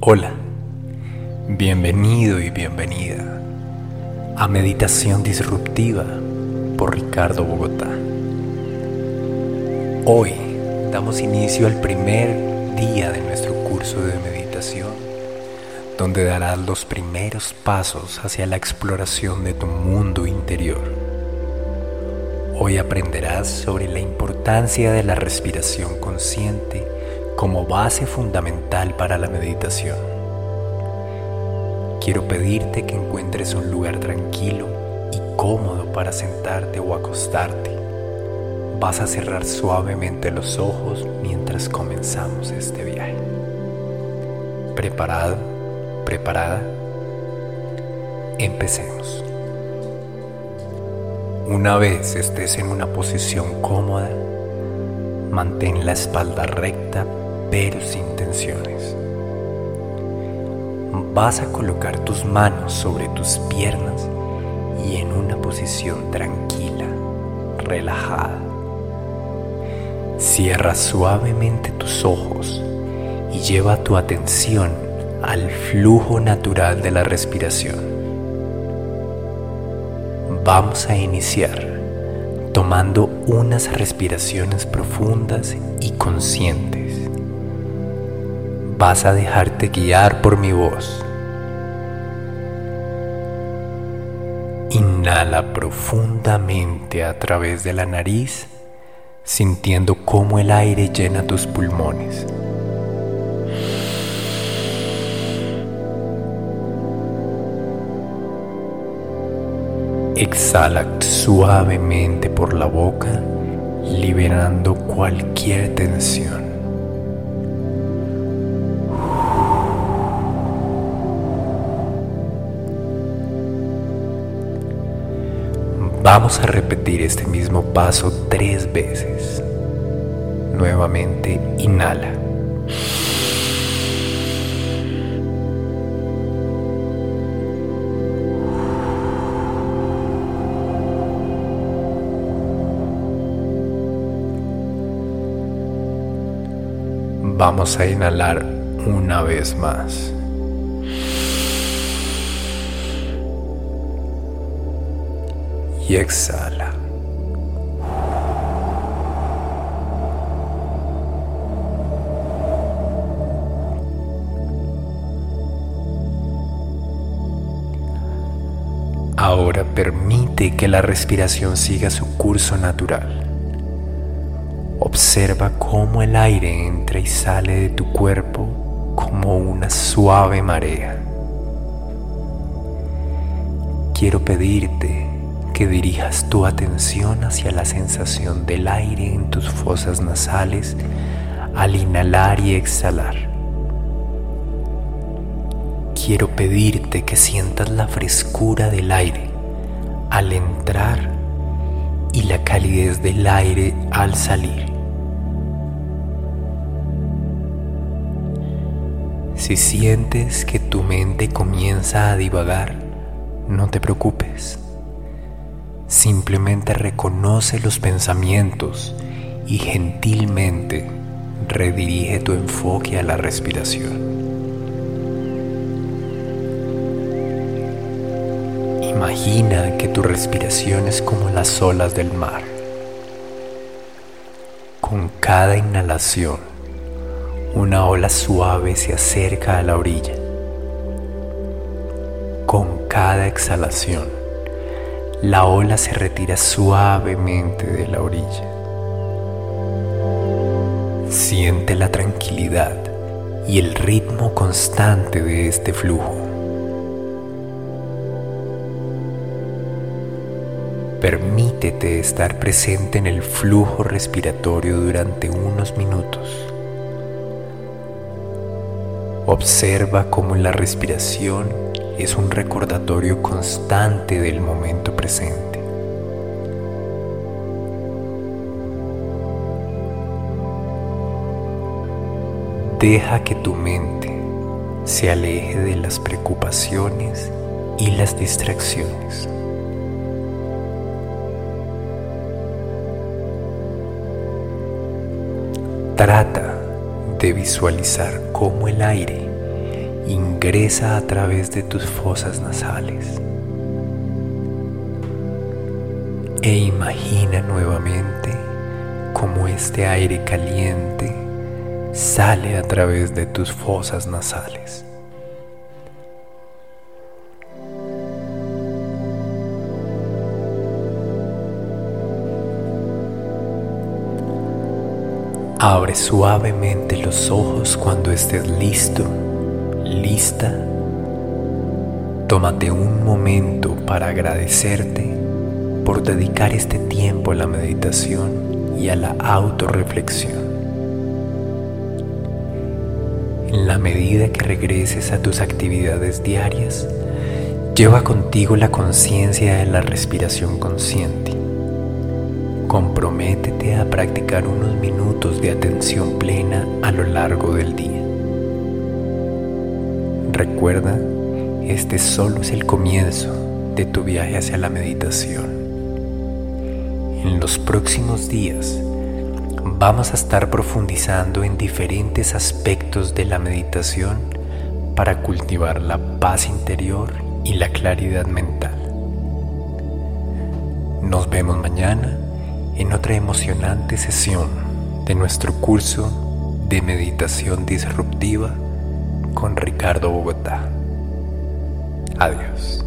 Hola, bienvenido y bienvenida a Meditación Disruptiva por Ricardo Bogotá. Hoy damos inicio al primer día de nuestro curso de meditación, donde darás los primeros pasos hacia la exploración de tu mundo interior. Hoy aprenderás sobre la importancia de la respiración consciente como base fundamental para la meditación. Quiero pedirte que encuentres un lugar tranquilo y cómodo para sentarte o acostarte. Vas a cerrar suavemente los ojos mientras comenzamos este viaje. ¿Preparado? ¿Preparada? Empecemos. Una vez estés en una posición cómoda, mantén la espalda recta pero sin tensiones. Vas a colocar tus manos sobre tus piernas y en una posición tranquila, relajada. Cierra suavemente tus ojos y lleva tu atención al flujo natural de la respiración. Vamos a iniciar tomando unas respiraciones profundas y conscientes vas a dejarte guiar por mi voz. Inhala profundamente a través de la nariz, sintiendo cómo el aire llena tus pulmones. Exhala suavemente por la boca, liberando cualquier tensión. Vamos a repetir este mismo paso tres veces. Nuevamente, inhala. Vamos a inhalar una vez más. Y exhala. Ahora permite que la respiración siga su curso natural. Observa cómo el aire entra y sale de tu cuerpo como una suave marea. Quiero pedirte que dirijas tu atención hacia la sensación del aire en tus fosas nasales al inhalar y exhalar. Quiero pedirte que sientas la frescura del aire al entrar y la calidez del aire al salir. Si sientes que tu mente comienza a divagar, no te preocupes. Simplemente reconoce los pensamientos y gentilmente redirige tu enfoque a la respiración. Imagina que tu respiración es como las olas del mar. Con cada inhalación, una ola suave se acerca a la orilla. Con cada exhalación, la ola se retira suavemente de la orilla. Siente la tranquilidad y el ritmo constante de este flujo. Permítete estar presente en el flujo respiratorio durante unos minutos. Observa cómo la respiración es un recordatorio constante del momento presente. Deja que tu mente se aleje de las preocupaciones y las distracciones. Trata de visualizar cómo el aire ingresa a través de tus fosas nasales. E imagina nuevamente cómo este aire caliente sale a través de tus fosas nasales. Abre suavemente los ojos cuando estés listo, lista. Tómate un momento para agradecerte por dedicar este tiempo a la meditación y a la autorreflexión. En la medida que regreses a tus actividades diarias, lleva contigo la conciencia de la respiración consciente comprométete a practicar unos minutos de atención plena a lo largo del día. Recuerda, este solo es el comienzo de tu viaje hacia la meditación. En los próximos días vamos a estar profundizando en diferentes aspectos de la meditación para cultivar la paz interior y la claridad mental. Nos vemos mañana en otra emocionante sesión de nuestro curso de meditación disruptiva con Ricardo Bogotá. Adiós.